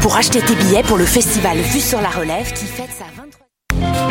pour acheter tes billets pour le festival Vue sur la Relève qui fête sa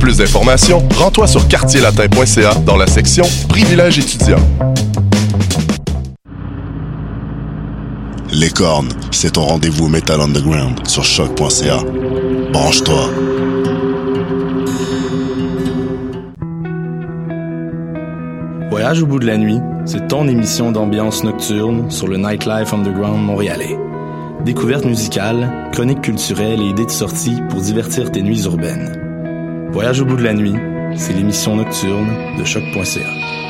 Pour plus d'informations, rends-toi sur quartierlatin.ca dans la section Privilèges étudiants. Les cornes, c'est ton rendez-vous Metal Underground sur choc.ca. Branche-toi. Voyage au bout de la nuit, c'est ton émission d'ambiance nocturne sur le Nightlife Underground montréalais. Découvertes musicales, chroniques culturelles et idées de sortie pour divertir tes nuits urbaines. Voyage au bout de la nuit, c'est l'émission nocturne de choc.ca.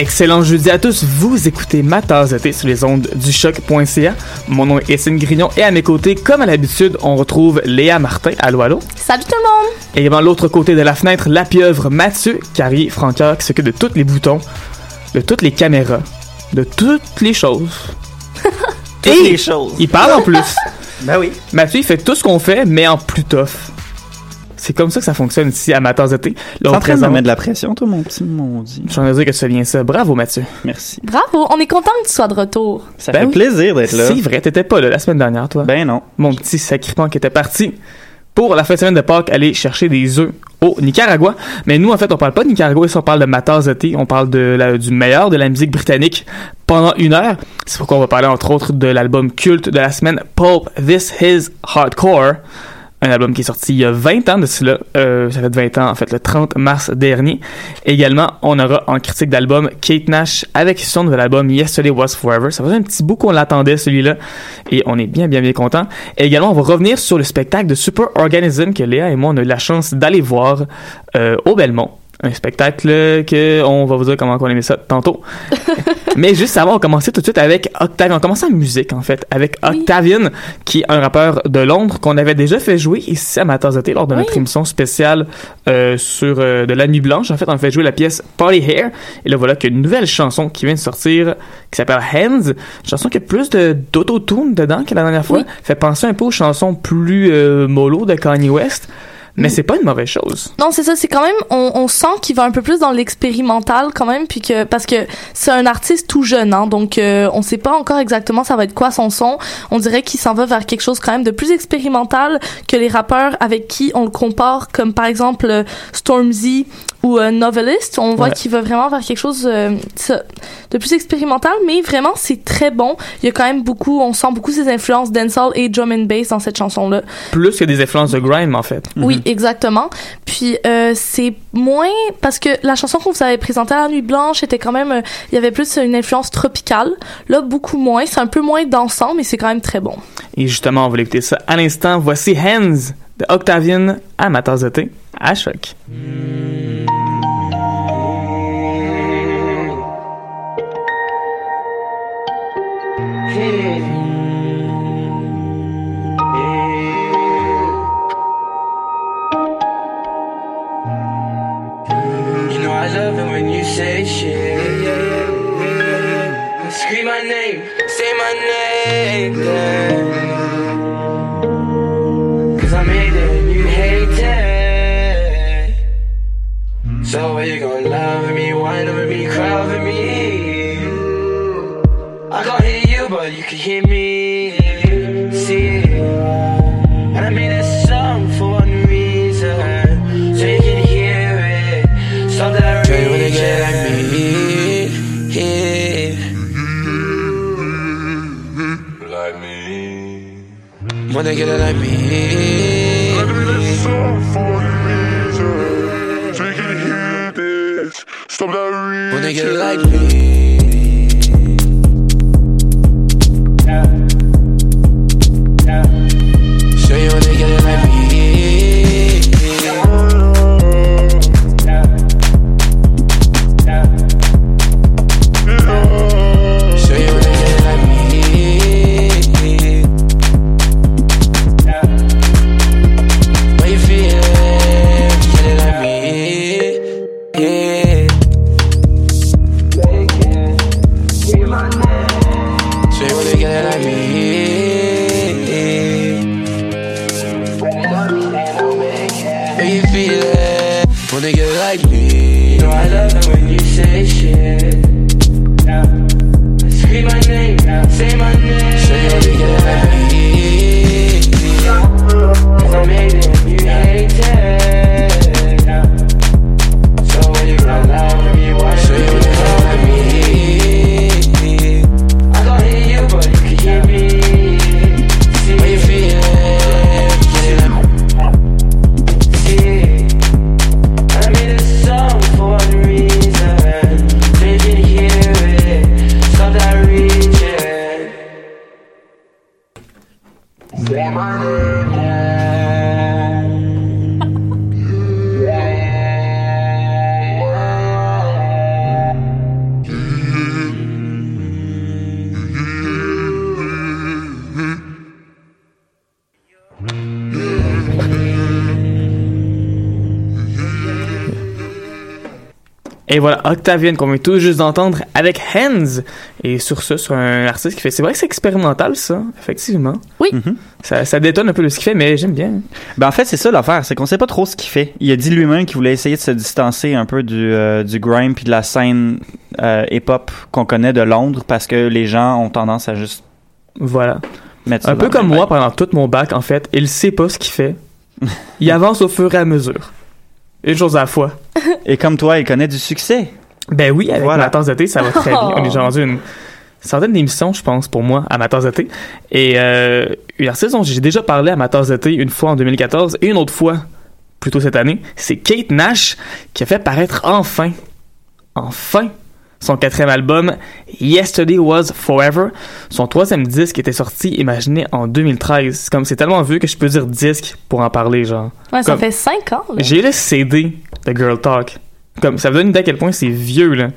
Excellent jeudi à tous, vous écoutez ma tasse de thé sur les ondes du choc.ca. Mon nom est Essine Grignon et à mes côtés, comme à l'habitude, on retrouve Léa Martin. Allô, allô? Salut tout le monde! Et également l'autre côté de la fenêtre, la pieuvre Mathieu Carrier Francoeur qui s'occupe de tous les boutons, de toutes les caméras, de toutes les choses. Toutes Et les choses. Il parle en plus. Ben oui. Mathieu, il fait tout ce qu'on fait, mais en plus tough. C'est comme ça que ça fonctionne ici tasse de thé. On en train de mettre de la pression, toi, mon petit maudit. Je suis dire que tu fais bien ça. Bravo, Mathieu. Merci. Bravo, on est content que tu sois de retour. Ça Ben fait oui. plaisir d'être là. C'est vrai, t'étais pas là la semaine dernière, toi. Ben non. Mon petit sacripant qui était parti pour la fin de semaine de Pâques aller chercher des œufs au Nicaragua. Mais nous, en fait, on parle pas de Nicaragua, ici on parle de ma tasse de thé. On parle de la- du meilleur de la musique britannique pendant une heure. C'est pourquoi on va parler, entre autres, de l'album culte de la semaine, Pulp This Is Hardcore. Un album qui est sorti il y a 20 ans de cela. Euh, ça fait 20 ans, en fait, le 30 mars dernier. Également, on aura en critique d'album Kate Nash avec son nouvel album Yesterday Was Forever. Ça faisait un petit bout qu'on l'attendait, celui-là. Et on est bien, bien, bien content. Également, on va revenir sur le spectacle de Super Organism que Léa et moi, on a eu la chance d'aller voir euh, au Belmont. Un spectacle que on va vous dire comment on aimait ça tantôt. Mais juste avant, on commençait tout de suite avec Octavian. On commençait en musique, en fait, avec Octavian, qui est un rappeur de Londres qu'on avait déjà fait jouer ici à ma tasse de thé lors de notre émission spéciale euh, sur euh, de la nuit blanche. En fait, on a fait jouer la pièce Party Hair. Et là, voilà qu'il y a une nouvelle chanson qui vient de sortir qui s'appelle Hands. Une chanson qui a plus de d'autotune dedans que la dernière fois. Oui. Fait penser un peu aux chansons plus euh, mollo de Kanye West. Mais c'est pas une mauvaise chose. Non, c'est ça, c'est quand même, on, on sent qu'il va un peu plus dans l'expérimental quand même, puis que, parce que c'est un artiste tout jeune, hein, donc euh, on sait pas encore exactement ça va être quoi son son. On dirait qu'il s'en va vers quelque chose quand même de plus expérimental que les rappeurs avec qui on le compare, comme par exemple euh, Stormzy ou euh, novelist. On voit Ouais. qu'il va vraiment vers quelque chose euh, de plus expérimental, mais vraiment c'est très bon. Il y a quand même beaucoup, on sent beaucoup ses influences dancehall et drum and bass dans cette chanson-là. Plus que des influences de grime, en fait. Oui, exactement. Puis euh, c'est moins parce que la chanson qu'on vous avait présentée à la Nuit Blanche était quand même, euh, il y avait plus une influence tropicale. Là, beaucoup moins. C'est un peu moins dansant, mais c'est quand même très bon. Et justement, on va l'écouter ça à l'instant. Voici Hands de Octavian à ma tasse de thé à choc. You Love it when you say shit. Scream my name, say my name. Cause I made it and you hate it. So where you gonna nigga that I mean. I do that song for a reason. So can hear this. Stop that reason. Like me. Et voilà, Octavian qu'on vient tout juste d'entendre avec Hands. Et sur ça, sur un artiste qui fait. C'est vrai que c'est expérimental, ça, effectivement. Oui. Ça, ça détonne un peu de ce qu'il fait, mais j'aime bien. Ben en fait, c'est ça l'affaire, c'est qu'on sait pas trop ce qu'il fait. Il a dit lui-même qu'il voulait essayer de se distancer un peu du, euh, du grime puis de la scène euh, hip-hop qu'on connaît de Londres parce que les gens ont tendance à juste Voilà. mettre Un peu comme moi pendant tout mon bac, en fait. Il sait pas ce qu'il fait. Il avance au fur et à mesure. Une chose à la fois. Et comme toi, il connaît du succès. Ben oui, avec Voilà. ma tasse de thé, ça va très bien. On est déjà rendu une centaine d'émissions, je pense, pour moi, à ma tasse de thé. Et euh, une artiste dont j'ai déjà parlé à ma tasse de thé une fois en 2014 et une autre fois, plutôt cette année, c'est Kate Nash qui a fait paraître enfin, enfin, son quatrième album, Yesterday Was Forever. Son troisième disque était sorti, imaginez, en 2013. C'est comme, c'est tellement vieux que je peux dire disque pour en parler, genre. Ouais, ça Comme- fait 5 ans. là. j'ai le CD de Girl Talk. Comme, ça vous donne une idée à quel point c'est vieux, là.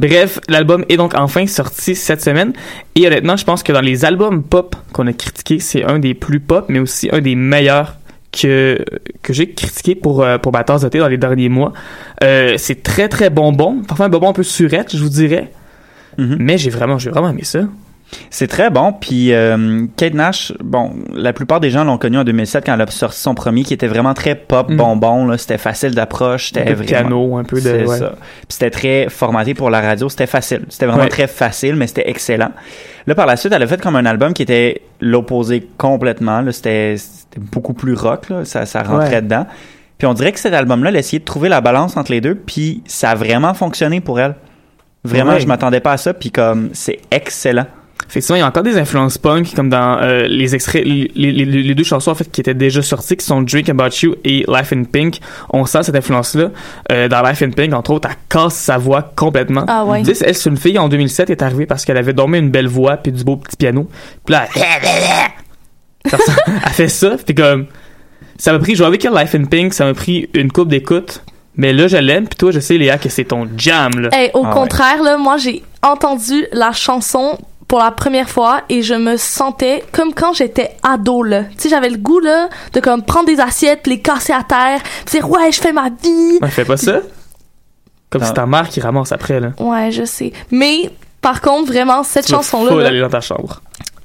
Bref, l'album est donc enfin sorti cette semaine. Et honnêtement, je pense que dans les albums pop qu'on a critiqués, c'est un des plus pop, mais aussi un des meilleurs que, que j'ai critiqué pour, euh, pour ma tasse de thé dans les derniers mois. Euh, c'est très, très bonbon. Parfois un bonbon un peu surette, je vous dirais. Mais j'ai vraiment, j'ai vraiment aimé ça. C'est très bon. Puis euh, Kate Nash, bon, la plupart des gens l'ont connu en 2007 quand elle a sorti son premier, qui était vraiment très pop Mhm. bonbon. Là, c'était facile d'approche, Un c'était de vraiment. piano, un peu de- C'est ouais. ça. Puis c'était très formaté pour la radio. C'était facile. C'était vraiment Ouais. très facile, mais c'était excellent. Là, par la suite, elle a fait comme un album qui était l'opposé complètement. Là, c'était c'était beaucoup plus rock. Là, ça, ça rentrait Ouais. dedans. Puis on dirait que cet album-là, elle a essayé de trouver la balance entre les deux, puis ça a vraiment fonctionné pour elle. Vraiment, je m'attendais pas à ça, puis comme c'est excellent. Effectivement, il y a encore des influences punk, comme dans euh, les extraits, les, les- les- les deux chansons en fait qui étaient déjà sorties, qui sont Drink About You et Life in Pink. On sent cette influence-là. Euh, dans Life in Pink, entre autres, elle casse sa voix complètement. Ah ouais. Tu sais, elle, c'est une fille en 2007, elle est arrivée parce qu'elle avait dormi une belle voix puis du beau petit piano. Puis là, elle, elle fait ça, puis comme, ça m'a pris, je jouais avec elle Life in Pink, ça m'a pris une coupe d'écoute. Mais là, je l'aime, puis toi, je sais, Léa, que c'est ton jam, là. Hey, au Ah ouais. contraire, là, moi, j'ai entendu la chanson pour la première fois et je me sentais comme quand j'étais ado, là. Tu sais, j'avais le goût, là, de comme prendre des assiettes, les casser à terre, dire, ouais, je fais ma vie. Ouais, fais pas ça. Comme c'est ta mère qui ramasse après, là. Ouais, je sais. Mais, par contre, vraiment, cette Tu full là, aller dans ta chambre.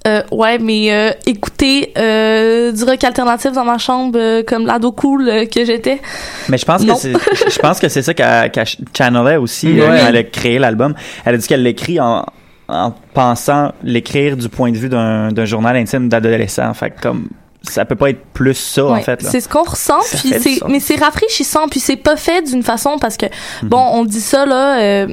euh, ouais, mais euh, écouter euh, du rock alternatif dans ma chambre euh, comme l'ado cool euh, que j'étais. Mais je pense Non. que c'est, je pense que c'est ça qu'elle, qu'elle channelait aussi Ouais. euh, quand elle a créé l'album. Elle a dit qu'elle l'écrit en, en pensant l'écrire du point de vue d'un, d'un journal intime d'adolescent. Fait que comme ça peut pas être plus ça en fait. Là. C'est ce qu'on ressent, puis fait mais c'est rafraîchissant, puis c'est pas fait d'une façon parce que Mhm. bon, on dit ça là. euh,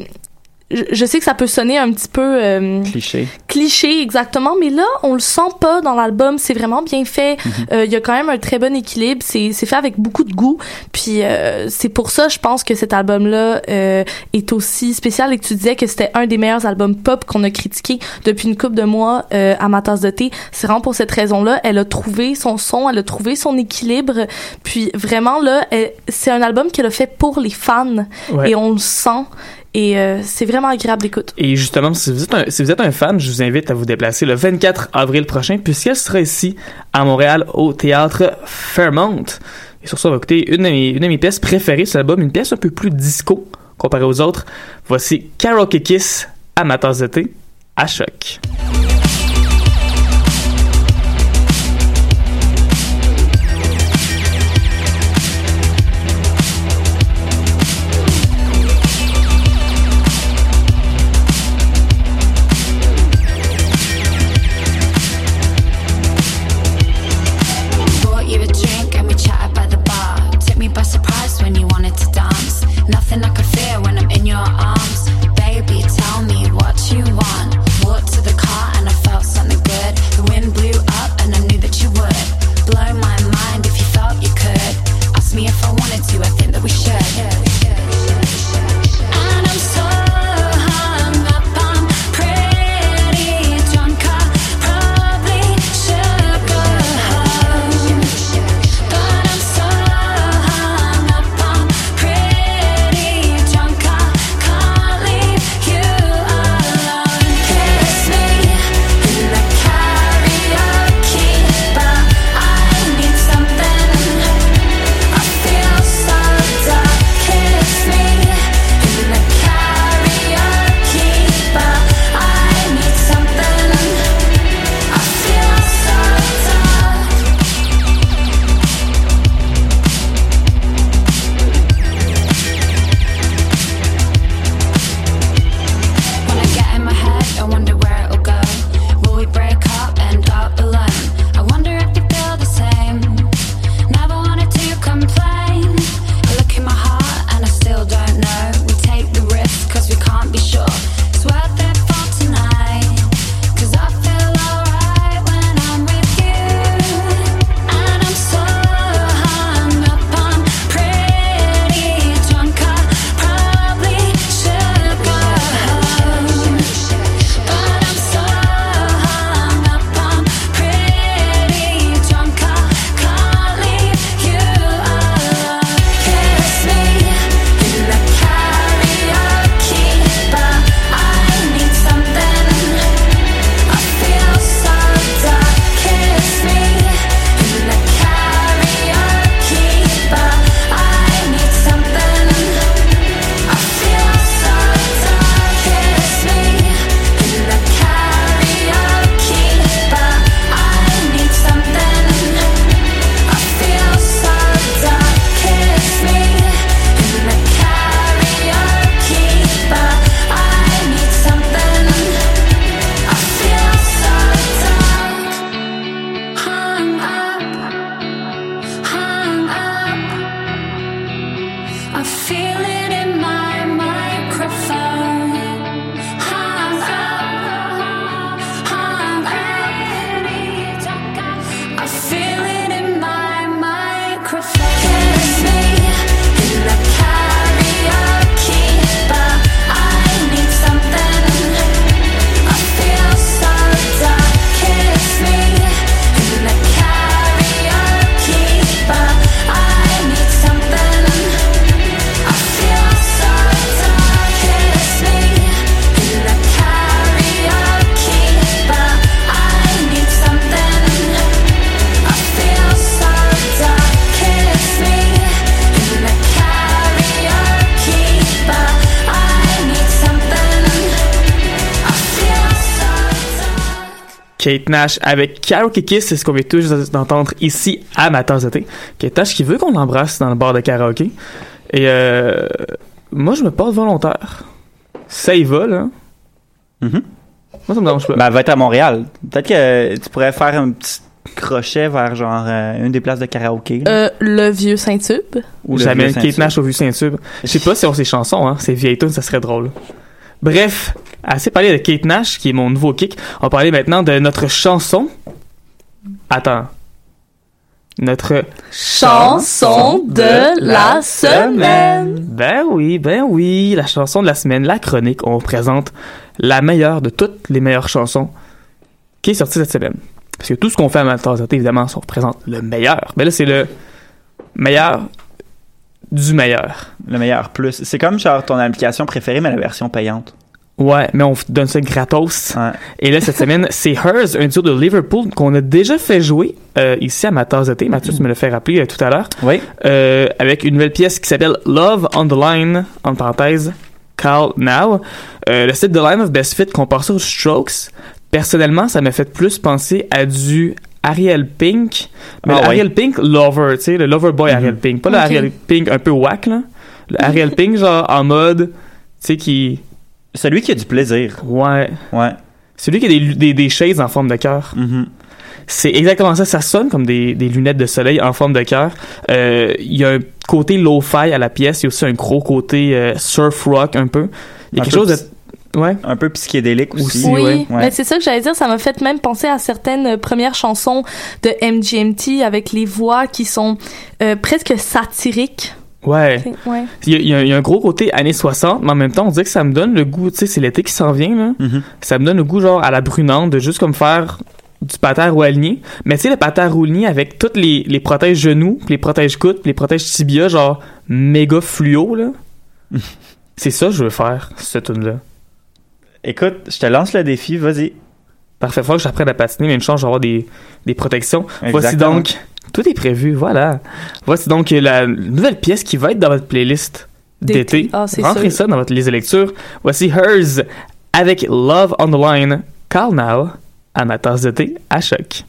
je, je sais que ça peut sonner un petit peu euh, Cliché. cliché exactement, mais là on le sent pas dans l'album. C'est vraiment bien fait. Euh, Il y a quand même un très bon équilibre. C'est c'est fait avec beaucoup de goût. Puis euh, c'est pour ça, je pense que cet album-là euh, est aussi spécial et que tu disais que c'était un des meilleurs albums pop qu'on a critiqué depuis une couple de mois euh, à ma tasse de thé. C'est vraiment pour cette raison-là. Elle a trouvé son son, elle a trouvé son équilibre. Puis vraiment là, c'est un album qu'elle a fait pour les fans Ouais. et on le sent. Et euh, c'est vraiment agréable d'écoute. Et justement, si vous, êtes un, fan, je vous invite à vous déplacer le 24 avril prochain, puisqu'elle sera ici à Montréal au théâtre Fairmount. Et sur ça, on va écouter une de mes, une de pièces préférées sur l'album, une pièce un peu plus disco comparée aux autres. Voici Karaoke Kiss de thé à choc. Kiss me in Kate Nash avec Karaoke Kiss, c'est ce qu'on vient tous d'entendre ici à ma tasse de thé. Kate Nash qui veut qu'on l'embrasse dans le bar de karaoké. Et euh, moi, je me porte volontaire. Ça y va, là. Moi, ça me dérange pas. Ben, elle va être à Montréal. Peut-être que tu pourrais faire un petit crochet vers genre euh, une des places de karaoké. Euh, le vieux Saint-Tube. Ou J'amène vieux Kate. Nash au Vu Saint-Tube. Je sais pas si on ses chansons, hein. C'est vieille tune, ça serait drôle. Bref, assez parlé de Kate Nash, qui est mon nouveau kick. On va parler maintenant de notre chanson. Attends. Notre Chanson de la semaine. Ben oui, ben oui, la chanson de la semaine, la chronique, on présente la meilleure de toutes les meilleures chansons qui est sortie cette semaine. Parce que tout ce qu'on fait à Maltaire évidemment, on représente le meilleur. Mais là, c'est le meilleur du meilleur. Le meilleur plus. C'est comme genre ton application préférée, mais la version payante. Ouais, mais on donne ça gratos. Et là, cette semaine, c'est Hers, un duo de Liverpool qu'on a déjà fait jouer euh, ici à ma tasse de thé. Mathieu, tu me l'as fait rappeler euh, tout à l'heure. Oui. Euh, avec une nouvelle pièce qui s'appelle Love on the Line, en parenthèse, Call Now. Euh, le site de Line of Best Fit compare ça aux Strokes. Personnellement, ça m'a fait plus penser à du Ariel Pink. Mais Ah. Ariel Pink Lover, tu sais, le Lover Boy Ariel Pink. Pas le. Ariel Pink un peu whack, là. Le Ariel Pink, genre, en mode, tu sais, qui... Celui qui a du plaisir. Ouais. Ouais. Celui qui a des, des, des shades en forme de cœur. C'est exactement ça. Ça sonne comme des, des lunettes de soleil en forme de cœur. Euh, Il y a un côté low-fi à la pièce. Il y a aussi un gros côté euh, surf rock un peu. Il y a Un quelque chose de... Ouais. Un peu psychédélique aussi. Oui, ouais. mais c'est ça que j'allais dire. Ça m'a fait même penser à certaines euh, premières chansons de MGMT avec les voix qui sont euh, presque satiriques. Ouais. Il y, a, il y a- il y a un gros côté années 60, mais en même temps, on dirait que ça me donne le goût, tu sais, c'est l'été qui s'en vient, là. Ça me donne le goût, genre, à la brunante, de juste comme faire du patin à roue aligné. Mais tu sais, le patin à roue aligné avec toutes les, les protèges genoux, puis les protèges coudes, puis les protèges tibia, genre, méga fluo, là. c'est ça que je veux faire, cette tune-là. Écoute, je te lance le défi, vas-y. Parfait, faut que j'apprenne à patiner, mais une chance, j'aurai des, des protections. Voici donc, tout est prévu, voilà. Voici donc la nouvelle pièce qui va être dans votre playlist D'été. Ah, Rentrez sûr. ça dans votre liste de lecture. Voici Hers avec Love on the Line, Call Now, à ma tasse de thé à choc.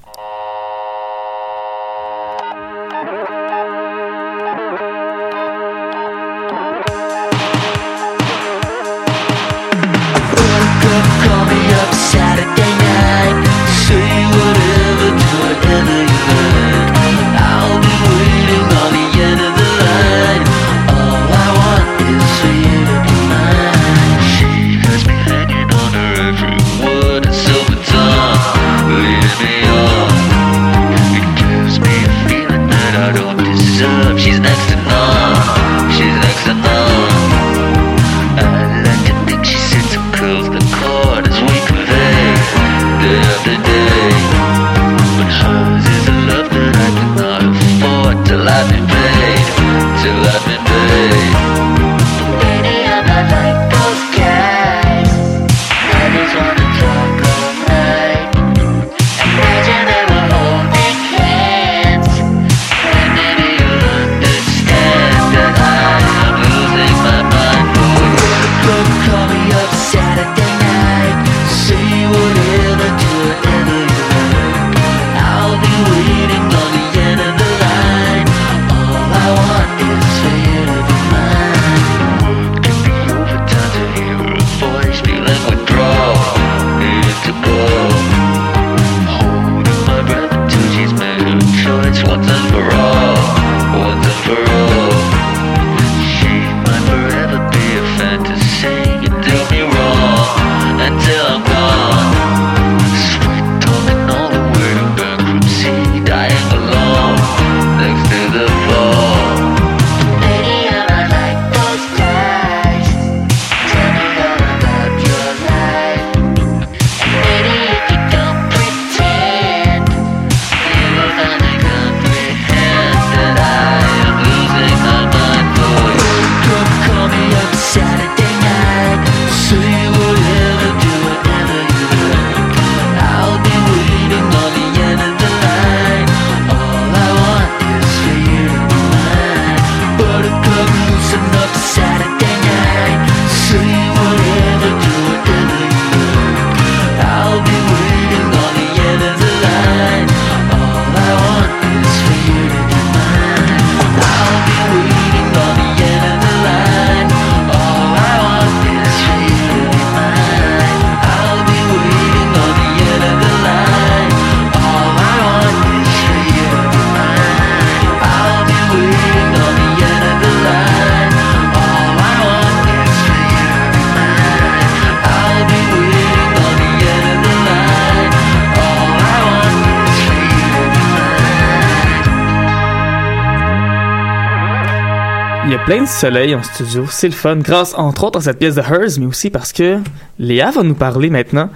Plein de soleil en studio, c'est le fun, grâce entre autres à cette pièce de Hers, mais aussi parce que Léa va nous parler maintenant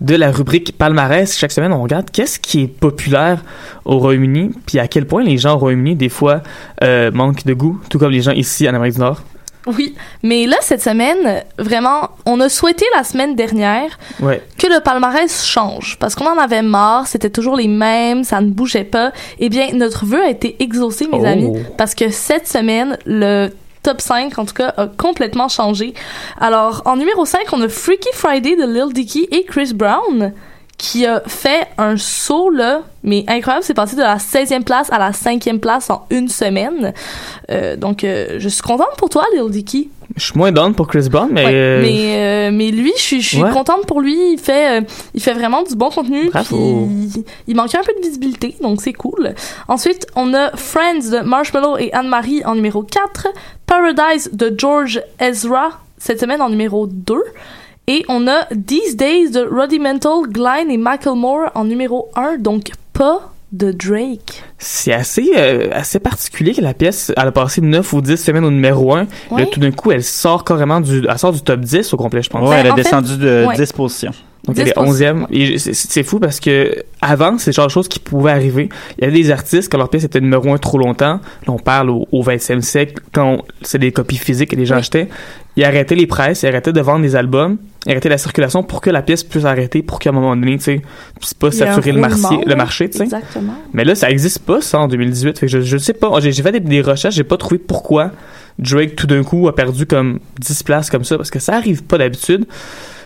de la rubrique palmarès. Chaque semaine, on regarde qu'est-ce qui est populaire au Royaume-Uni, puis à quel point les gens au Royaume-Uni, des fois, euh, manquent de goût, tout comme les gens ici en Amérique du Nord. Oui, mais là, cette semaine, vraiment, on a souhaité la semaine dernière Ouais. que le palmarès change parce qu'on en avait marre, c'était toujours les mêmes, ça ne bougeait pas. Eh bien, notre vœu a été exaucé, mes Oh. amis, parce que cette semaine, le top 5, en tout cas, a complètement changé. Alors, en numéro 5, on a Freaky Friday de Lil Dicky et Chris Brown qui a fait un saut, là, mais incroyable. C'est passé de la 16e place à la 5e place en une semaine. Euh, donc, euh, je suis contente pour toi, Lil Dicky. Je suis moins down pour Chris Brown, mais... Ouais, euh, mais mais lui, je suis je suis Ouais. contente pour lui. Il fait il fait vraiment du bon contenu. Bravo. Il, il manquait un peu de visibilité, donc c'est cool. Ensuite, on a Friends de Marshmallow et Anne-Marie en numéro 4, Paradise de George Ezra cette semaine en numéro 2. Et on a These Days de Rudimental, Glenn et Macklemore en numéro 1, donc pas de Drake. C'est assez, euh, assez particulier que la pièce, elle a passé 9 ou 10 semaines au numéro 1. Ouais. Là, tout d'un coup, elle sort carrément du, elle sort du top 10 au complet, je pense. Ouais, elle a en fait, descendu de ouais. 10 positions. Donc, elle est 10%. 11e. Et c'est- c'est fou parce que avant, c'est le genre de choses qui pouvaient arriver. Il y avait des artistes, quand leur pièce était numéro 1 trop longtemps, là, on parle au, au 20e siècle, quand c'est des copies physiques que les gens Oui. achetaient, ils arrêtaient les presses, ils arrêtaient de vendre des albums, arrêtaient la circulation pour que la pièce puisse arrêter, pour qu'à un moment donné, tu sais, c'est pas saturer le, marché, le marché, tu sais. Exactement. Mais là, ça existe pas, ça, en 2018. Fait que je, je sais pas. J'ai j'ai fait des, des recherches, j'ai pas trouvé pourquoi Drake, tout d'un coup, a perdu comme 10 places comme ça, parce que ça arrive pas d'habitude.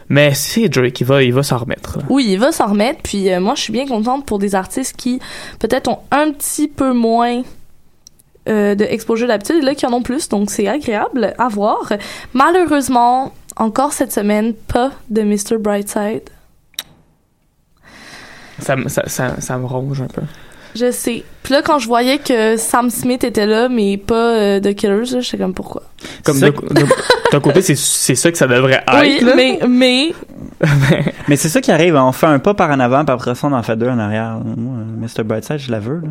Mais c'est Drake, il va, il va s'en remettre. là. Oui, il va s'en remettre. Puis euh, moi, je suis bien contente pour des artistes qui peut-être ont un petit peu moins euh, de exposure d'habitude et là qui en ont plus. Donc c'est agréable à voir. Malheureusement, encore cette semaine, pas de Mr. Brightside. Ça, me- ça, ça, ça me ronge un peu. Je sais. Puis là, quand je voyais que Sam Smith était là, mais pas euh, The Killers, là, j'étais comme pourquoi? Comme C'est d'un côté, c'est c'est ça que ça devrait être. oui, là. mais, mais Mais c'est ça qui arrive, on fait un pas par en avant, puis après ça, on en fait deux en arrière. Moi, Mr. Brightside, je la veux, là.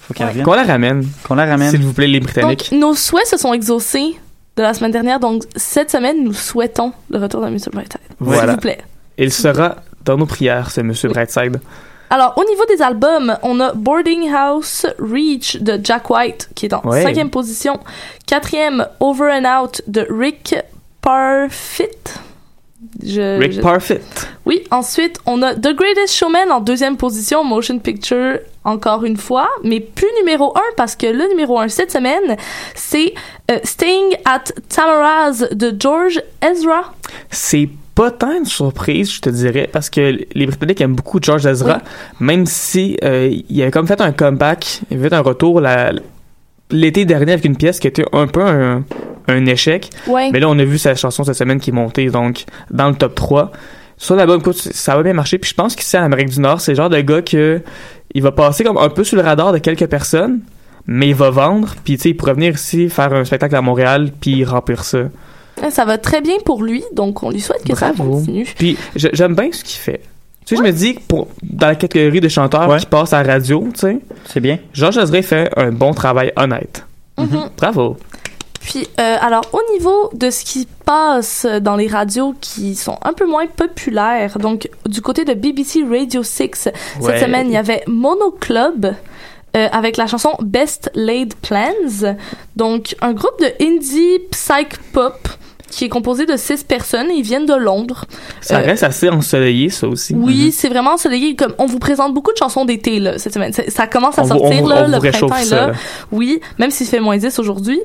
Faut qu'elle revienne. Qu'on la ramène, Qu'on la ramène. s'il vous plaît, les Britanniques. donc nos souhaits se sont exaucés de la semaine dernière. Donc cette semaine, nous souhaitons le retour de Mr. Brightside. S'il Voilà. vous plaît. Il sera dans nos prières, ce monsieur Brightside. Alors, au niveau des albums, on a Boarding House Reach de Jack White, qui est en Ouais. cinquième position. Quatrième, Over and Out de Rick Parfit. Je- Rick je- Parfit. Oui, ensuite, on a The Greatest Showman en deuxième position, Motion Picture, encore une fois, mais plus numéro un, parce que le numéro un cette semaine, c'est euh, Staying at Tamara's de George Ezra. C'est pas tant une surprise, je te dirais, parce que les Britanniques aiment beaucoup George Ezra, même si euh, il a comme fait un comeback, il a fait un retour la- l'été dernier avec une pièce qui était un peu un, un échec. Ouais. Mais là, on a vu sa chanson cette semaine qui est montée, donc, dans le top 3. Sur l'album, écoute, ça va bien marcher. Puis je pense qu'ici, en Amérique du Nord, c'est le genre de gars que il va passer comme un peu sous le radar de quelques personnes, mais il va vendre. Puis, tu sais, il pourrait venir ici faire un spectacle à Montréal, puis remplir ça. Ça va très bien pour lui, donc on lui souhaite que ça continue. Puis j'aime bien ce qu'il fait. Tu sais, je me dis que pour, dans la catégorie de chanteurs Ouais. qui passent à la radio, tu sais, C'est bien. Georges Ezra fait un bon travail honnête. Mhm. Bravo. Puis, euh, alors, au niveau de ce qui passe dans les radios qui sont un peu moins populaires, donc du côté de BBC Radio 6, Ouais. cette semaine, il y avait Mono Club euh, avec la chanson Best Laid Plans. Donc, un groupe de indie psych pop qui est composé de six personnes ils viennent de Londres. Ça Euh, reste assez ensoleillé, ça aussi. Oui, c'est vraiment ensoleillé. Comme on vous présente beaucoup de chansons d'été là cette semaine. Ça commence à On vous- sortir on là, on le printemps est là. là. Oui, même s'il fait moins 10 aujourd'hui.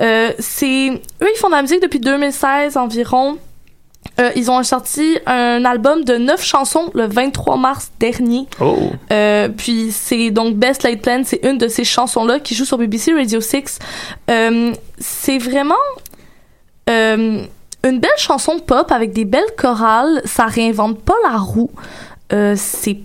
Euh, c'est eux ils font de la musique depuis 2016 environ. Euh, ils ont sorti un album de neuf chansons le 23 mars dernier. Oh. Euh, puis c'est donc Best Laid Plan, c'est une de ces chansons-là qui joue sur BBC Radio 6. Euh, c'est vraiment euh, une belle chanson pop avec des belles chorales. Ça réinvente pas la roue. Euh, c'est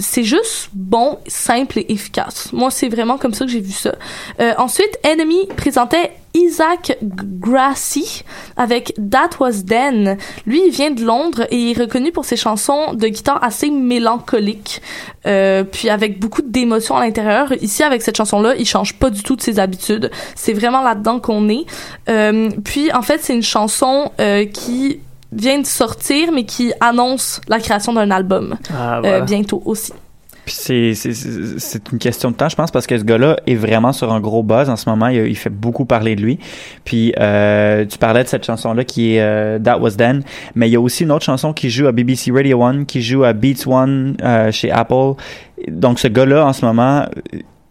c'est juste bon, simple et efficace. Moi, c'est vraiment comme ça que j'ai vu ça. Euh, ensuite, Enemy présentait Isaac Grassy avec That Was Then. Lui, il vient de Londres et est reconnu pour ses chansons de guitare assez mélancoliques, euh, puis avec beaucoup d'émotions à l'intérieur. Ici, avec cette chanson-là, il change pas du tout de ses habitudes. C'est vraiment là-dedans qu'on est. Euh, puis, en fait, c'est une chanson euh, qui vient de sortir, mais qui annonce la création d'un album Ah, euh, voilà. bientôt aussi. Puis c'est, c'est, c'est c'est une question de temps, je pense, parce que ce gars-là est vraiment sur un gros buzz en ce moment. Il, il fait beaucoup parler de lui. Puis euh, tu parlais de cette chanson-là qui est euh, That Was Then, mais il y a aussi une autre chanson qui joue à BBC Radio One, qui joue à Beats One euh, chez Apple. Donc ce gars-là, en ce moment,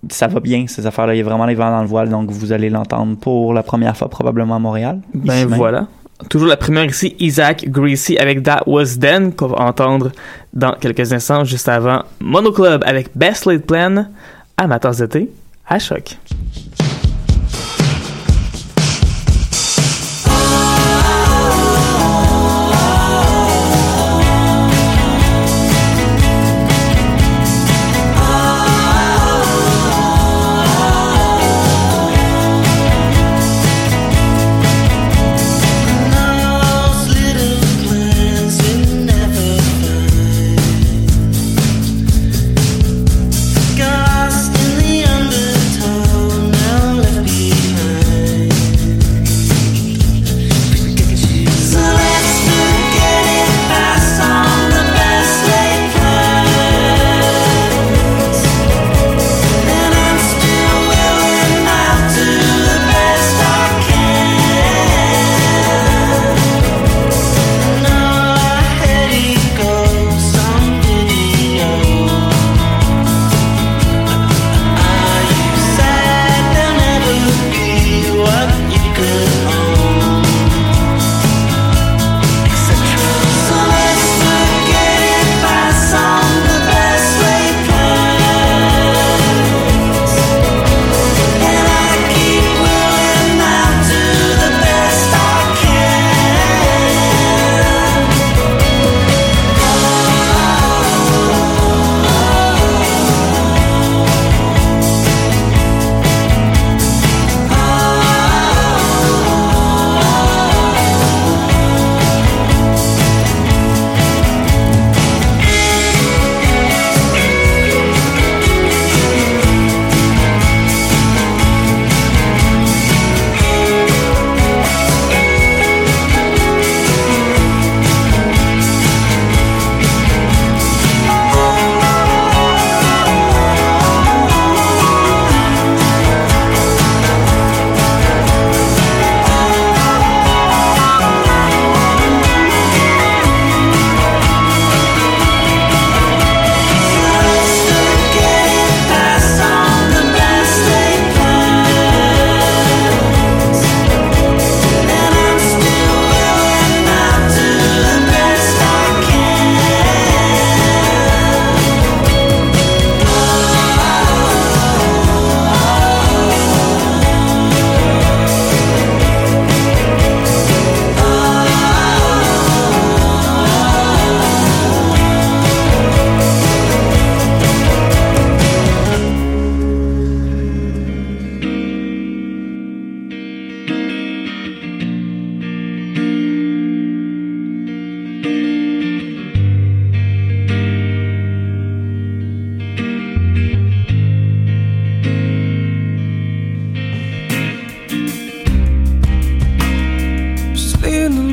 ça va bien, ces affaires-là. Il a vraiment les vents dans le voile, donc vous allez l'entendre pour la première fois probablement à Montréal. Ben voilà. Toujours la première ici, Isaac Greasy avec That Was Then, qu'on va entendre dans quelques instants, juste avant Mono Club avec Best Laid Plan, amateurs d'été, à choc.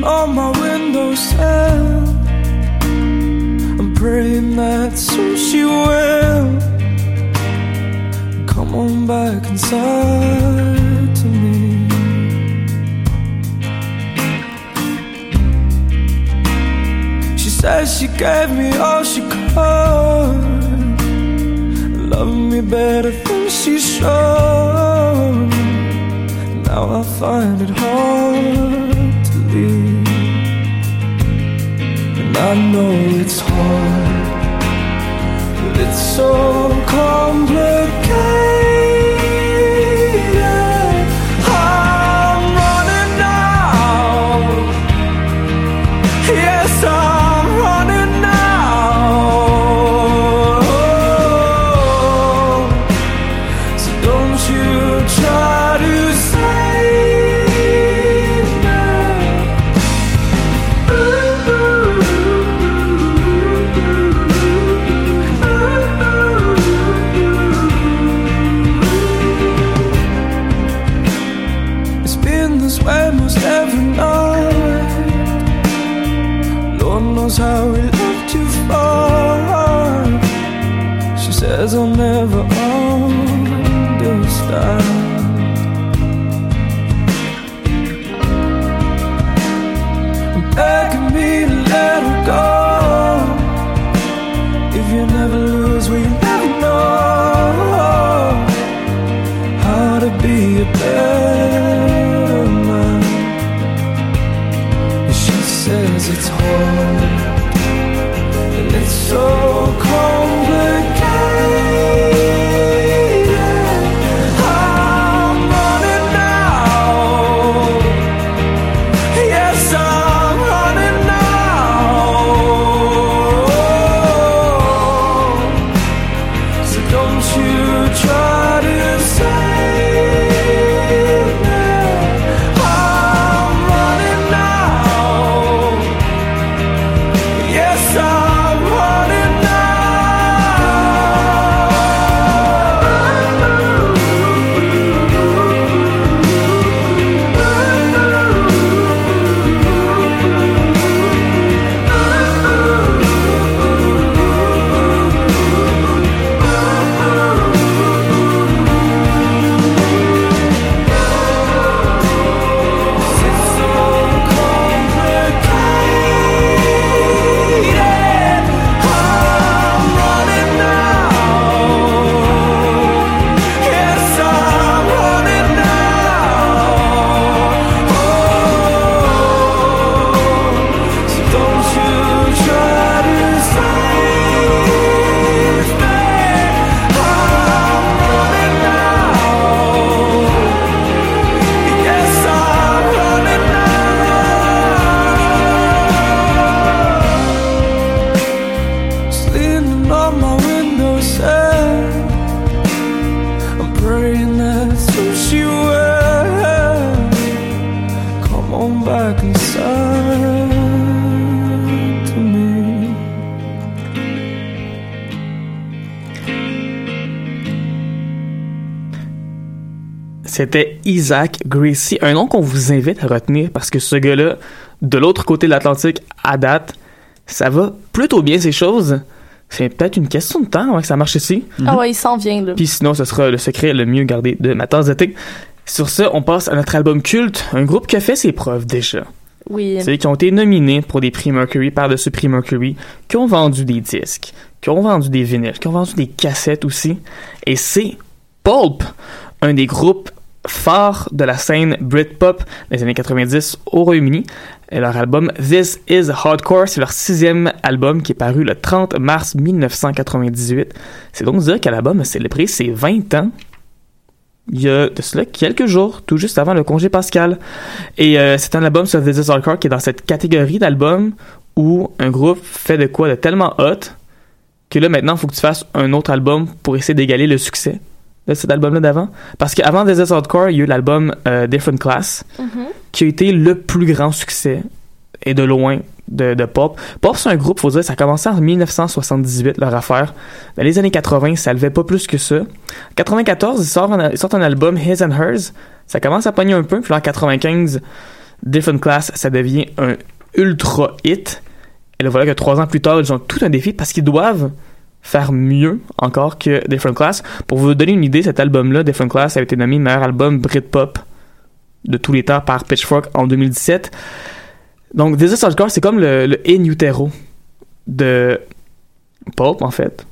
On my windowsill. I'm praying that soon she will come on back inside to me. She says she gave me all she could, love me better than she should. Now I find it hard And I know it's hard, but it's so complicated. C'était Isaac Gracie, un nom qu'on vous invite à retenir parce que ce gars-là, de l'autre côté de l'Atlantique, à date, ça va plutôt bien ces choses. C'est peut-être une question de temps avant que ça marche ici. Ah ouais, il s'en vient, là. Puis sinon, ce sera le secret le mieux gardé de ma tasse de thé. Sur ce, on passe à notre album culte, un groupe qui a fait ses preuves déjà. Oui. C'est qui ont été nominés pour des prix Mercury par-dessus prix Mercury, qui ont vendu des disques, qui ont vendu des vinyles, qui ont vendu des cassettes aussi. Et c'est Pulp, un des groupes phares de la scène Britpop des années 90 au Royaume-Uni. Leur album This Is Hardcore, c'est leur sixième album qui est paru le 30 mars 1998. C'est donc dire que l'album a célébré ses 20 ans il y a de cela quelques jours, tout juste avant le congé pascal. Et euh, c'est un album sur This Is Hardcore qui est dans cette catégorie d'albums où un groupe fait de quoi de tellement hot que là maintenant il faut que tu fasses un autre album pour essayer d'égaler le succès de cet album-là d'avant. Parce qu'avant Is Hardcore, il y a eu l'album euh, Different Class qui a été le plus grand succès et de loin de, de pop. Pop, c'est un groupe, faut dire, ça a commencé en 1978, leur affaire. Dans les années 80, ça levait pas plus que ça. En 94, ils sortent un, ils sortent un album, His and Hers. Ça commence à pogner un peu. Puis là, en 95, Different Class, ça devient un ultra hit. Et là, voilà que trois ans plus tard, ils ont tout un défi parce qu'ils doivent faire mieux encore que Different Class. Pour vous donner une idée, cet album-là, Different Class, a été nommé meilleur album Britpop de tous les temps par Pitchfork en 2017. Donc, This Is Hardcore, c'est comme le, le In Utero de Pulp, en fait.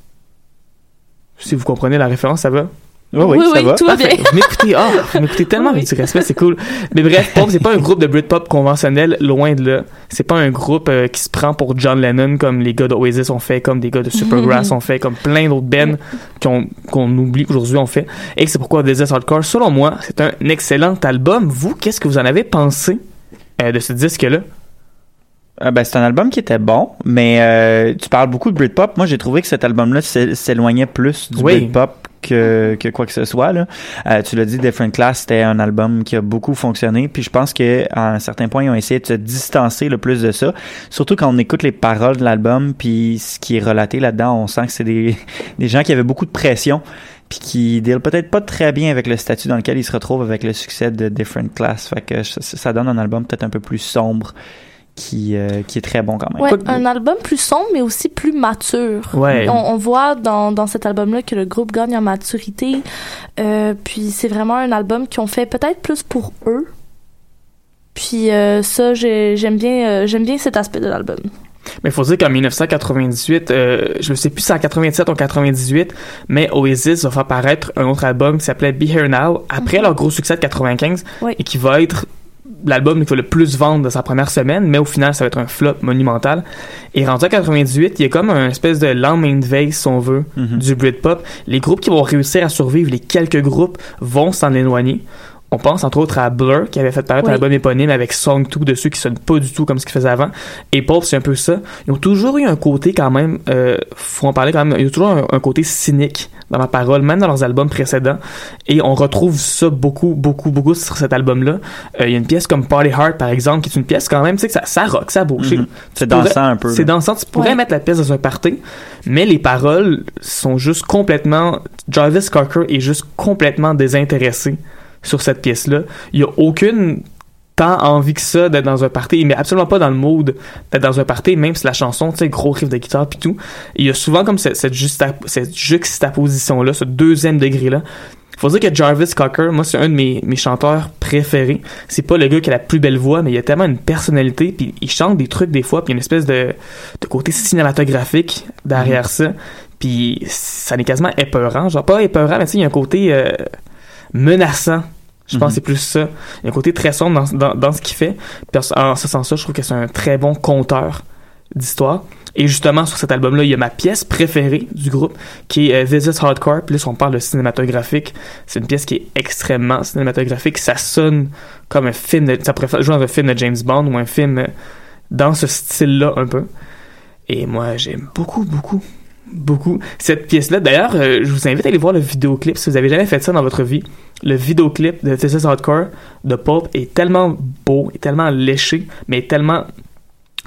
Si vous comprenez la référence, ça va? Oui, oui, Oui, ça oui, va. tout va bien. Vous m'écoutez, ah, vous m'écoutez tellement avec du respect, c'est cool. Mais bref, Pulp, c'est pas un groupe de Britpop conventionnel, loin de là. C'est pas un groupe euh, qui se prend pour John Lennon comme les gars d'Oasis ont fait, comme des gars de Supergrass ont fait, comme plein d'autres bands qu'on qu'on oublie aujourd'hui ont fait. Et c'est pourquoi This Is Hardcore, selon moi, c'est un excellent album. Vous, qu'est-ce que vous en avez pensé euh, de ce disque-là? Euh, ben, c'est un album qui était bon, mais euh, tu parles beaucoup de Britpop. Moi, j'ai trouvé que cet album-là s'é- s'éloignait plus du Oui. Britpop que, quoi que ce soit. Euh, tu l'as dit, Different Class, c'était un album qui a beaucoup fonctionné. Puis je pense que à un certain point, ils ont essayé de se distancer le plus de ça. Surtout quand on écoute les paroles de l'album, puis ce qui est relaté là-dedans, on sent que c'est des, des gens qui avaient beaucoup de pression puis qui deal peut-être pas très bien avec le statut dans lequel ils se retrouvent avec le succès de Different Class. Fait que ça donne un album peut-être un peu plus sombre qui, euh, qui est très bon quand même. Ouais, un album plus sombre, mais aussi plus mature. Ouais. On, on voit dans, dans cet album-là que le groupe gagne en maturité. Euh, puis c'est vraiment un album qu'ils ont fait peut-être plus pour eux. Puis euh, ça, j'ai- j'aime bien, euh, j'aime bien cet aspect de l'album. Mais il faut dire qu'en 1998, euh, je ne sais plus si c'est en 97 ou en 98, mais Oasis va faire paraître un autre album qui s'appelait Be Here Now, après Mhm. leur gros succès de 95, Oui. et qui va être l'album qui va le plus vendre de sa première semaine, mais au final, ça va être un flop monumental. Et rendu à 98, il y a comme un espèce de lendemain de veille, si on veut, du Britpop. Les groupes qui vont réussir à survivre, les quelques groupes, vont s'en éloigner. On pense entre autres à Blur, qui avait fait paraître Oui. un album éponyme avec Song 2 dessus, qui sonne pas du tout comme ce qu'ils faisaient avant. Et Pulp, c'est un peu ça. Ils ont toujours eu un côté quand même, euh, faut en parler quand même, il y a toujours un, un côté cynique dans la parole, même dans leurs albums précédents. Et on retrouve ça beaucoup, beaucoup, beaucoup sur cet album-là. Euh, il y a une pièce comme Party Hard, par exemple, qui est une pièce quand même, tu sais, que ça, ça rock, ça bouge. Mhm. Tu C'est dansant un peu, C'est dansant. Tu pourrais Ouais. mettre la pièce dans un party, mais les paroles sont juste complètement. Jarvis Cocker est juste complètement désintéressé sur cette pièce-là. Il y a aucune tant envie que ça d'être dans un party, mais absolument pas dans le mood d'être dans un party, même si la chanson, tu sais, gros riff de guitare puis tout. Il y a souvent comme cette, cette, cette juxtaposition-là, ce deuxième degré-là. Faut dire que Jarvis Cocker, moi, c'est un de mes, mes chanteurs préférés. C'est pas le gars qui a la plus belle voix, mais il a tellement une personnalité, puis il chante des trucs des fois, puis il y a une espèce de, de côté cinématographique derrière ça. Puis ça n'est quasiment épeurant. Genre, pas épeurant, mais tu sais, il y a un côté euh, menaçant. Je pense Mhm. que c'est plus ça. Il y a un côté très sombre dans, dans, dans ce qu'il fait. Puis en ce sens-là, je trouve que c'est un très bon conteur d'histoire. Et justement, sur cet album-là, il y a ma pièce préférée du groupe, qui est euh, This is Hardcore. Puis là, si on parle de cinématographique, c'est une pièce qui est extrêmement cinématographique. Ça sonne comme un film, de, ça pourrait jouer dans un film de James Bond ou un film euh, dans ce style-là un peu. Et moi, j'aime beaucoup, beaucoup, beaucoup cette pièce-là. D'ailleurs, euh, je vous invite à aller voir le vidéoclip si vous avez jamais fait ça dans votre vie. Le vidéoclip de is Hardcore de Pulp est tellement beau, est tellement léché, mais tellement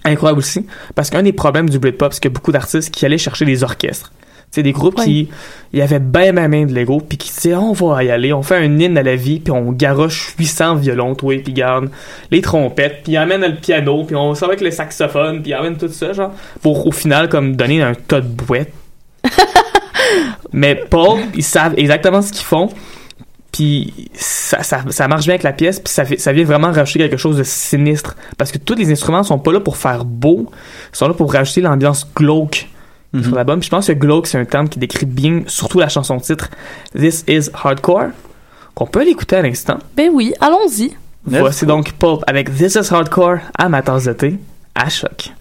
incroyable aussi. Parce qu'un des problèmes du Britpop, c'est a beaucoup d'artistes qui allaient chercher des orchestres. C'est des groupes qui, y avait ben ma main de l'ego, puis qui disaient, on va y aller, on fait un hymne à la vie, puis on garoche 800 violons, toi, puis garde les trompettes, puis amène le piano, puis on s'en va avec le saxophone, puis amène tout ça, genre, pour au final, comme donner un tas de bouettes. Mais Paul, ils savent exactement ce qu'ils font, puis ça, ça, ça marche bien avec la pièce, puis ça, fait- ça vient vraiment rajouter quelque chose de sinistre. Parce que tous les instruments sont pas là pour faire beau, ils sont là pour rajouter l'ambiance glauque sur l'album. Je pense que glauque, c'est un terme qui décrit bien, surtout la chanson titre This is Hardcore, qu'on peut l'écouter à l'instant. Ben oui, allons-y. Voici donc Pulp avec This is Hardcore à ma tasse de thé, à choc.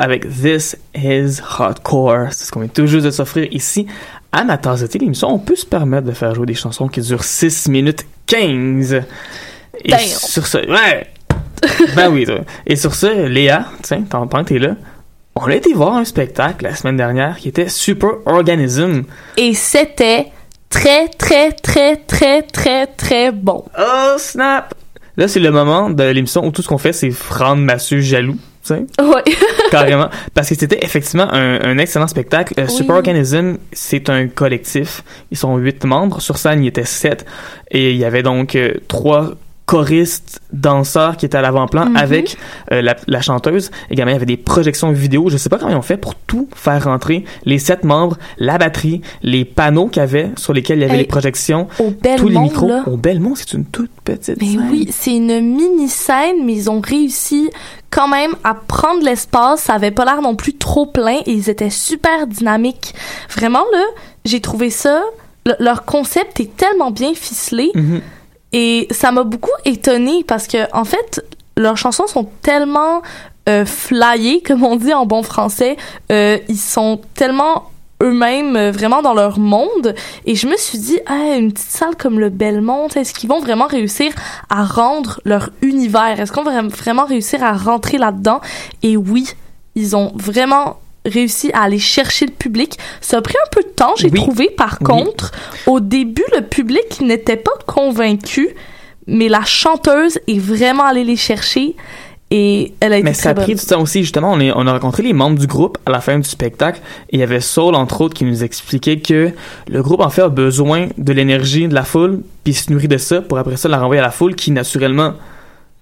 Avec This is Hardcore. C'est ce qu'on vient tout juste de s'offrir ici à ma tasse de thé, l'émission. On peut se permettre de faire jouer des chansons qui durent 6 minutes 15. Et Damn. sur ce, ouais! ben oui, toi. Et sur ce, Léa, tiens, pendant que t'es là, on a été voir un spectacle la semaine dernière qui était Super Organism. Et c'était très, très, très, très, très, très bon. Oh, snap! Là, c'est le moment de l'émission où tout ce qu'on fait, c'est rendre Massue jaloux, tu sais. Ouais. Carrément. Parce que c'était effectivement un, un excellent spectacle. Euh, Oui. Super Organism, c'est un collectif. Ils sont huit membres. Sur scène, il y était sept. Et il y avait donc euh, trois choristes, danseurs qui étaient à l'avant-plan Mhm. avec euh, la, la chanteuse. Également, il y avait des projections vidéo. Je sais pas comment ils ont fait pour tout faire rentrer. Les sept membres, la batterie, les panneaux qu'il y avait sur lesquels il y avait Hey, les projections, Au tous les micros. là. Au Belmont, c'est une toute petite Mais scène. oui, c'est une mini-scène, mais ils ont réussi quand même à prendre l'espace. Ça avait pas l'air non plus trop plein et ils étaient super dynamiques. Vraiment, là, j'ai trouvé ça... le- leur concept est tellement bien ficelé Mhm. Et ça m'a beaucoup étonnée parce que, en fait, leurs chansons sont tellement euh, flyées, comme on dit en bon français. Euh, ils sont tellement eux-mêmes euh, vraiment dans leur monde. Et je me suis dit ah une petite salle comme le Belmont est-ce qu'ils vont vraiment réussir à rendre leur univers? Est-ce qu'on va vraiment réussir à rentrer là-dedans et oui ils ont vraiment réussi à aller chercher le public ça a pris un peu de temps j'ai Oui. trouvé par Oui. contre au début le public n'était pas convaincu mais la chanteuse est vraiment allée les chercher et elle a été Mais ça a pris du temps aussi, justement. On, est- on a rencontré les membres du groupe à la fin du spectacle. Et il y avait Saul, entre autres, qui nous expliquait que le groupe, en fait, a besoin de l'énergie de la foule, puis se nourrit de ça pour après ça la renvoyer à la foule qui, naturellement,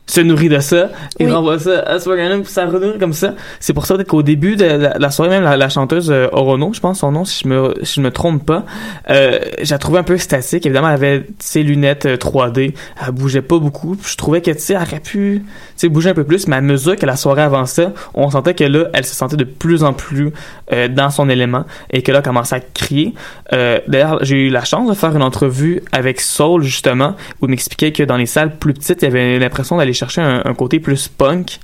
se nourrit de ça et Oui. renvoie ça à Swaganon, puis ça renourrit comme ça. C'est pour ça qu'au début de la, la soirée, même la, la chanteuse euh, Orono, je pense son nom, si je me, si je me trompe pas, euh, j'ai trouvé un peu statique. Évidemment, elle avait ses lunettes euh, 3D, elle bougeait pas beaucoup. Puis je trouvais que, tu sais, elle aurait pu, tu sais, bouger un peu plus, mais à mesure que la soirée avançait, on sentait que là, elle se sentait de plus en plus euh, dans son élément et que là, elle commençait à crier. Euh, D'ailleurs, j'ai eu la chance de faire une entrevue avec Soul, justement, où il m'expliquait que dans les salles plus petites, il y avait l'impression d'aller chercher un, un côté plus punk.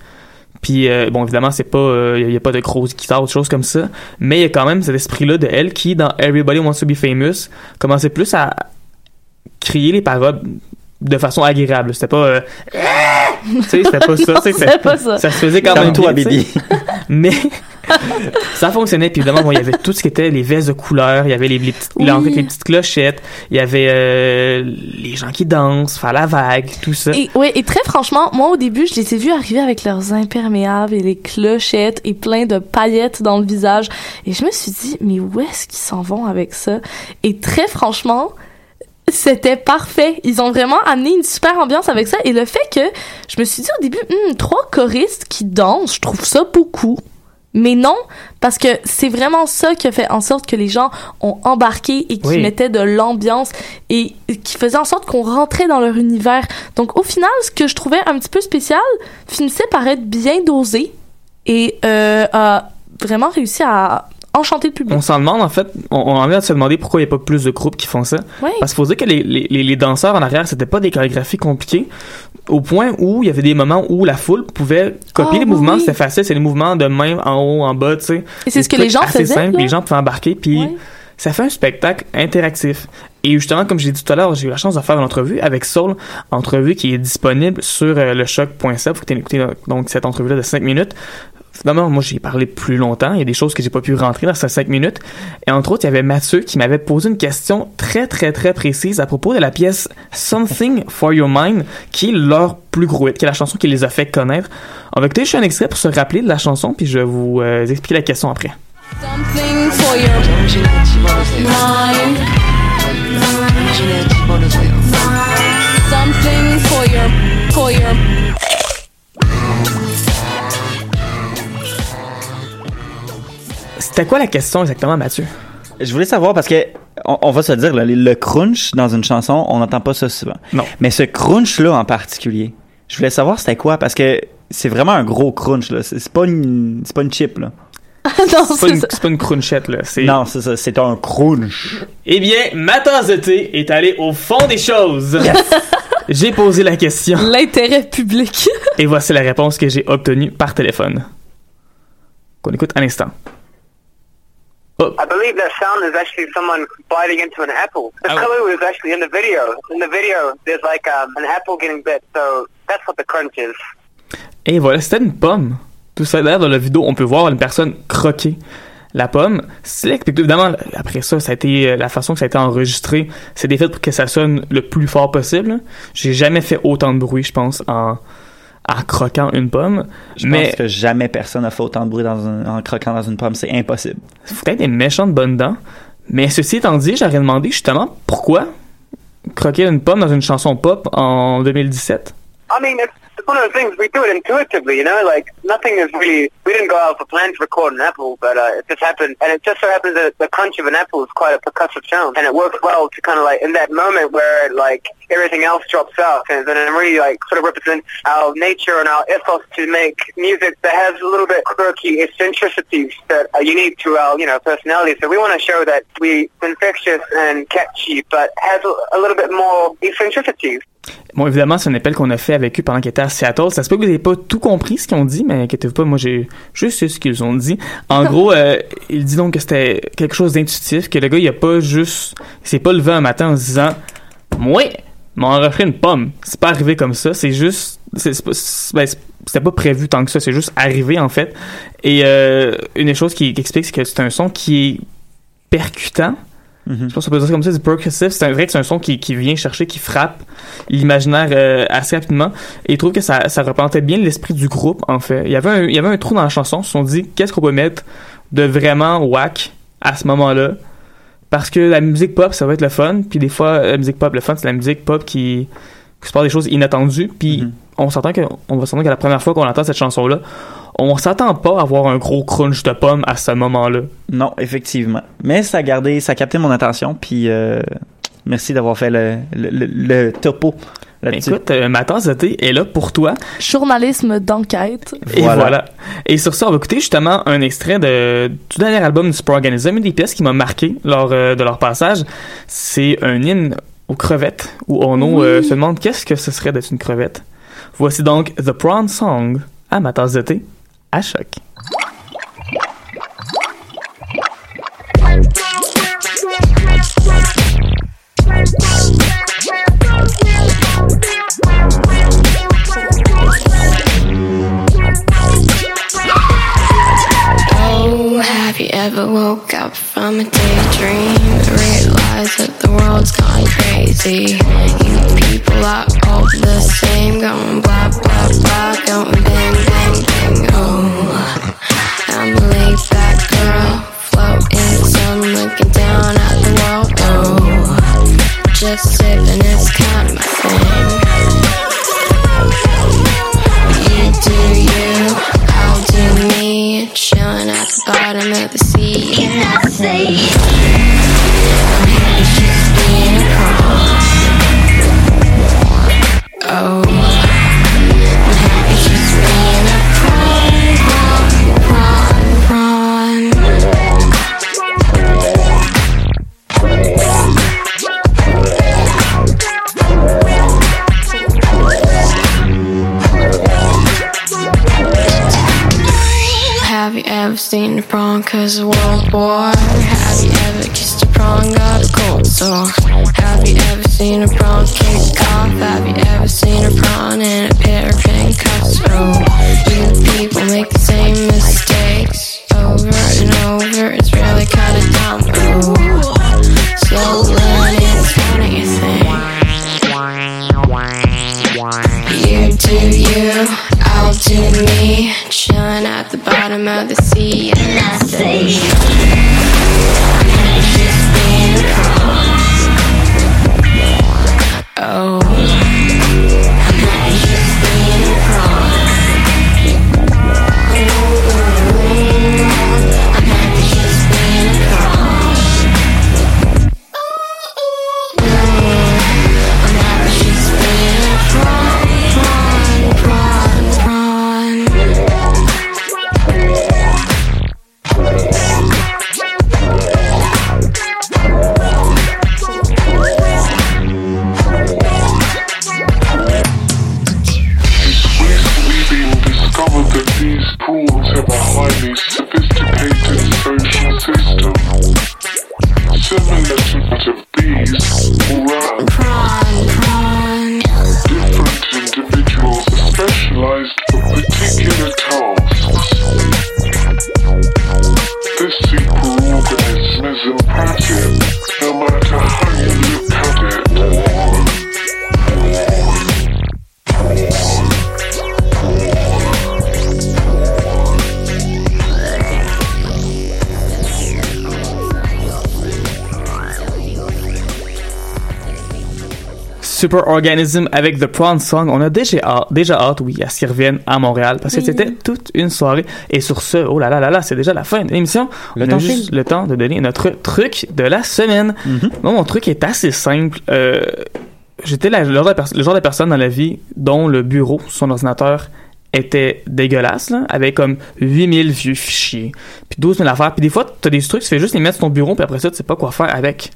Puis euh, bon, évidemment, c'est pas, il y, a pas de grosses guitares ou des choses comme ça, mais il y a quand même cet esprit-là de elle qui, dans Everybody Wants to Be Famous, commençait plus à crier les paroles de façon agréable. C'était pas, euh, tu sais, c'était pas ça. tu sais, c'était pas ça. Ça se faisait quand Comme même toi. Bibi. Mais ça fonctionnait puis évidemment bon, il y avait tout ce qui était les vestes de couleur il y avait les, les petites Oui. les petites clochettes il y avait euh, les gens qui dansent faire la vague tout ça Et, ouais, et très franchement, moi au début, je les ai vus arriver avec leurs imperméables et les clochettes et plein de paillettes dans le visage. Et je me suis dit, mais où est-ce qu'ils s'en vont avec ça? Et très franchement, c'était parfait. Ils ont vraiment amené une super ambiance avec ça. Et le fait que je me suis dit au début, Hmm, trois choristes qui dansent, je trouve ça beaucoup. Mais non, parce que c'est vraiment ça qui a fait en sorte que les gens ont embarqué et qui Oui. mettaient de l'ambiance et qui faisait en sorte qu'on rentrait dans leur univers. Donc au final, ce que je trouvais un petit peu spécial finissait par être bien dosé et euh, a vraiment réussi à enchanter le public. on s'en demande en fait on, on en vient de se demander pourquoi il n'y a pas plus de groupes qui font ça Oui. parce qu'il faut dire que les, les, les- danseurs en arrière c'était pas des chorégraphies compliquées au point où il y avait des moments où la foule pouvait copier Ah, les mouvements oui. c'était facile c'est les mouvements de main en haut en bas tu sais Et c'est ce que les gens faisaient, simples, là. les gens pouvaient embarquer puis ça fait un spectacle interactif et justement comme j'ai dit tout à l'heure j'ai eu la chance de faire une entrevue avec Soul entrevue qui est disponible sur euh, le choc.ca faut que tu écouté donc cette entrevue là de 5 minutes Évidemment, moi, j'ai parlé plus longtemps. Il y a des choses que j'ai pas pu rentrer dans ces cinq minutes. Et entre autres, il y avait Mathieu qui m'avait posé une question très, très, très précise à propos de la pièce Something for Your Mind, qui est leur plus gros hit, qui est la chanson qui les a fait connaître. On va écouter juste un extrait pour se rappeler de la chanson, puis je vais vous euh, expliquer la question après. Something for your mind. Something for your for your C'était quoi la question exactement, Mathieu? Je voulais savoir parce que on, on va se dire là, le crunch dans une chanson, on n'entend pas ça souvent. Non. Mais ce crunch là en particulier, je voulais savoir c'était quoi parce que c'est vraiment un gros crunch là. C'est pas une c'est pas une chip là. non, C'est pas, une- c'est pas une crunchette, là. C'est... Non, c'est ça, c'est un crunch. Eh bien, ma tasse de thé est allée au fond des choses. j'ai posé la question. L'intérêt public. Et voici la réponse que j'ai obtenue par téléphone. Qu'on écoute un instant. I believe that sound is actually someone biting into an apple. The color was actually in the video. In the video, there's like um, an apple getting bit, so that's what the crunch is. Et voilà, c'était une pomme. Tout ça, d'ailleurs, dans la vidéo, on peut voir une personne croquer la pomme. C'est évidemment, après ça, ça a été euh, la façon que ça a été enregistré. C'était fait pour que ça sonne le plus fort possible. J'ai jamais fait autant de bruit, je pense, en, en croquant une pomme. Je Mais pense que jamais personne n'a fait autant de bruit dans un- en croquant dans une pomme, c'est impossible. faut peut-être des méchantes bonnes dents. Mais ceci étant dit, j'aurais demandé justement pourquoi croquer une pomme dans une chanson pop en 2017. I mean, it's, it's one of those things we do it intuitively, you know. Like nothing is really. We didn't go out for plan to record an apple, but uh, it just happened, and it just so happens that the crunch of an apple is quite a percussive sound, and it works well to kind of like in that moment where like everything else drops off, and then it really like sort of represents our nature and our ethos to make music that has a little bit quirky eccentricities that are unique to our you know personality. So we want to show that we infectious and catchy, but has a little bit more eccentricities. Bon, évidemment, c'est un appel qu'on a fait avec eux pendant qu'ils étaient à Seattle. Ça se peut que vous n'ayez pas tout compris ce qu'ils ont dit, mais inquiétez-vous pas, moi j'ai juste su ce qu'ils ont dit. En gros, euh, il dit donc que c'était quelque chose d'intuitif, que le gars, il a pas juste... Il s'est pas levé un matin en se disant « Moi, m'en refait une pomme. » C'est pas arrivé comme ça, c'est juste... c'est- pas- ben, C'était pas prévu tant que ça, c'est juste arrivé en fait. Et euh, une des choses qui, qui explique, c'est que c'est un son qui est percutant, Mhm. je pense qu'on peut dire ça comme ça, du percussive. C'est vrai que c'est un son qui, qui vient chercher, qui frappe l'imaginaire euh, assez rapidement. Et il trouve que ça, ça représentait bien l'esprit du groupe, en fait. Il y avait un, il y avait un trou dans la chanson. Ils se sont dit, qu'est-ce qu'on peut mettre de vraiment whack à ce moment-là? Parce que la musique pop, ça va être le fun. Puis des fois, la musique pop, le fun, c'est la musique pop qui, qui se passe des choses inattendues. Puis on s'entend que, on va s'entendre que la première fois qu'on entend cette chanson-là, on s'attend pas à avoir un gros crunch de pommes à ce moment-là. Non, effectivement. Mais ça a gardé, ça a capté mon attention, puis euh, merci d'avoir fait le, le, le- le topo là-dessus. Écoute, euh, ma tasse de thé est là pour toi. Journalisme d'enquête. Et voilà. Et sur ça, on va écouter justement un extrait de, du dernier album du Super Organism. Une des pièces qui m'a marqué lors euh, de leur passage, c'est un hymne aux crevettes, où on euh, se demande qu'est-ce que ce serait d'être une crevette. Voici donc The Prawn Song à ma tasse de thé a choque. À ever woke up from a daydream. Realize that the world's gone crazy. You people are all the same. Going blah, blah, blah. Going bang, bang, bang. Oh, I'm a laid back girl. Float in the sun, looking down at the world. Oh, just sipping, it's kind of my thing. You do you, Chilling at Ever seen a prawn cause of World War? Have you ever kissed a prawn, got a cold sore? Have you ever seen a prawn kick off? Have you ever seen a prawn in a pair of handcuffs? Oh, you people make the same mistakes over and over. It's really kinda dumb. Oh, slow learning is funny, you think. You do you, I'll do me. Chilling at the bottom of the sea, and I say. Oh, Super Organism avec The Prawn Song. On a déjà hâte, déjà hâte, oui, à ce qu'ils reviennent à Montréal parce que Oui. c'était toute une soirée. Et sur ce, oh là là là là, c'est déjà la fin de l'émission. Le On temps a juste le temps de donner notre truc de la semaine. Moi, mon truc est assez simple. Euh, J'étais le, genre de pers- le genre de personne dans la vie dont le bureau, son ordinateur, était dégueulasse, là, avec comme 8000 vieux fichiers, puis 12 000 affaires. Puis des fois, t'as des trucs, tu fais juste les mettre sur ton bureau, puis après ça, tu sais pas quoi faire avec.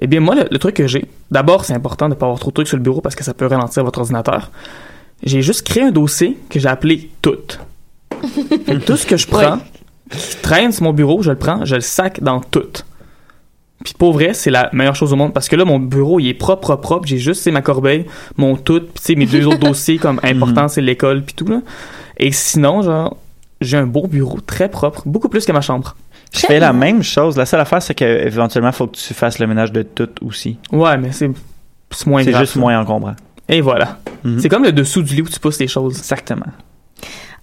Eh bien, moi, le, le truc que j'ai, d'abord, c'est important de pas avoir trop de trucs sur le bureau parce que ça peut ralentir votre ordinateur. J'ai juste créé un dossier que j'ai appelé Tout. Tout ce que je prends, qui traîne sur mon bureau, je le prends, je le sac dans Tout. Puis pour vrai, c'est la meilleure chose au monde parce que là, mon bureau, il est propre, propre, propre. J'ai juste, c'est ma corbeille, mon tout, puis mes deux autres dossiers comme importants, c'est l'école, puis tout, là. Et sinon, genre, j'ai un beau bureau très propre, beaucoup plus que ma chambre. Je fais la même chose. La seule affaire, c'est qu'éventuellement, il faut que tu fasses le ménage de tout aussi. Ouais, mais c'est c'est moins C'est juste moins encombrant. Et voilà. C'est comme le dessous du lit où tu pousses les choses. Exactement.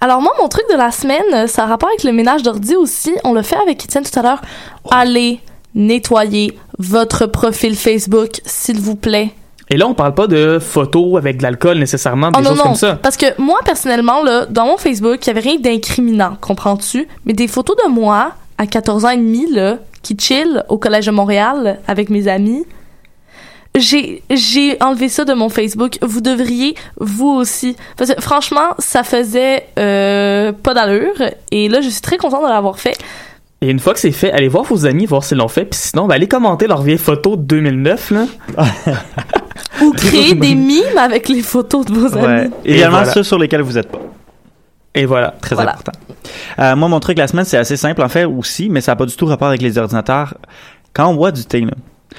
Alors moi, mon truc de la semaine, euh, ça a rapport avec le ménage d'ordi aussi. On l'a fait avec Étienne tout à l'heure. Allez nettoyer votre profil Facebook, s'il vous plaît. Et là, on parle pas de photos avec de l'alcool nécessairement, des Oh non, choses non, comme ça. parce que moi, personnellement, là, dans mon Facebook, il y avait rien d'incriminant, comprends-tu? Mais des photos de moi, à 14 ans et demi, là, qui chill au Collège de Montréal avec mes amis, j'ai j'ai enlevé ça de mon Facebook. Vous devriez, vous aussi. Parce que franchement, ça faisait euh, pas d'allure. Et là, je suis très contente de l'avoir fait. Et une fois que c'est fait, allez voir vos amis, voir s'ils l'ont fait. Puis sinon, ben, allez commenter leurs vieilles photos de 2009, là. Ou créer des mimes avec les photos de vos Ouais. amis. Voilà. ceux sur lesquels vous êtes pas. Et voilà. Très Voilà. important. Euh, moi, mon truc la semaine, c'est assez simple en fait aussi, mais ça n'a pas du tout rapport avec les ordinateurs. Quand on boit du thé, là,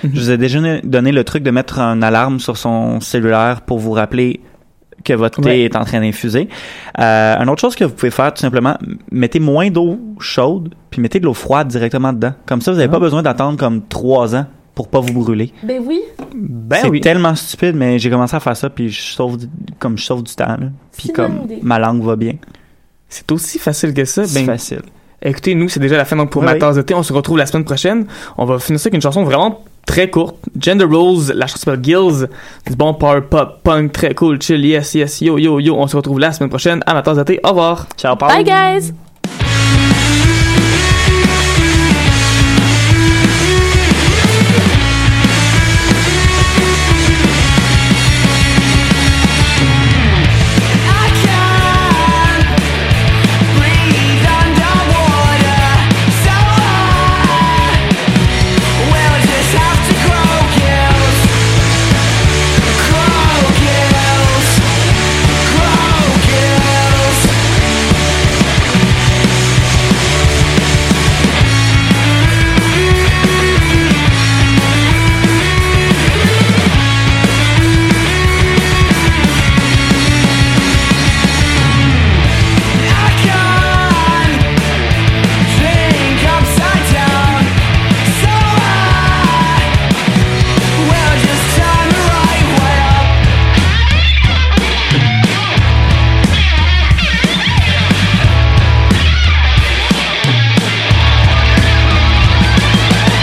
Mhm. je vous ai déjà donné le truc de mettre une alarme sur son cellulaire pour vous rappeler que votre thé Ouais. est en train d'infuser. Euh, une autre chose que vous pouvez faire, tout simplement, mettez moins d'eau chaude, puis mettez de l'eau froide directement dedans. Comme ça, vous n'avez pas besoin d'attendre comme trois ans pour pas vous brûler. Ben oui. Ben c'est oui. tellement stupide, mais j'ai commencé à faire ça, puis je sauve, du- comme je sauve du temps, là. Puis comme ma langue va bien. C'est aussi facile que ça. C'est Ben, facile. Écoutez, nous, c'est déjà la fin donc pour Oui, ma tasse de thé. On se retrouve la semaine prochaine. On va finir ça avec une chanson vraiment très courte. Gender Rose, la chanson s'appelle Gills. Du bon power pop, punk, très cool, chill, yes, yes, yo, yo, yo. On se retrouve la semaine prochaine à ma tasse de thé. Au revoir. Ciao, Bye guys!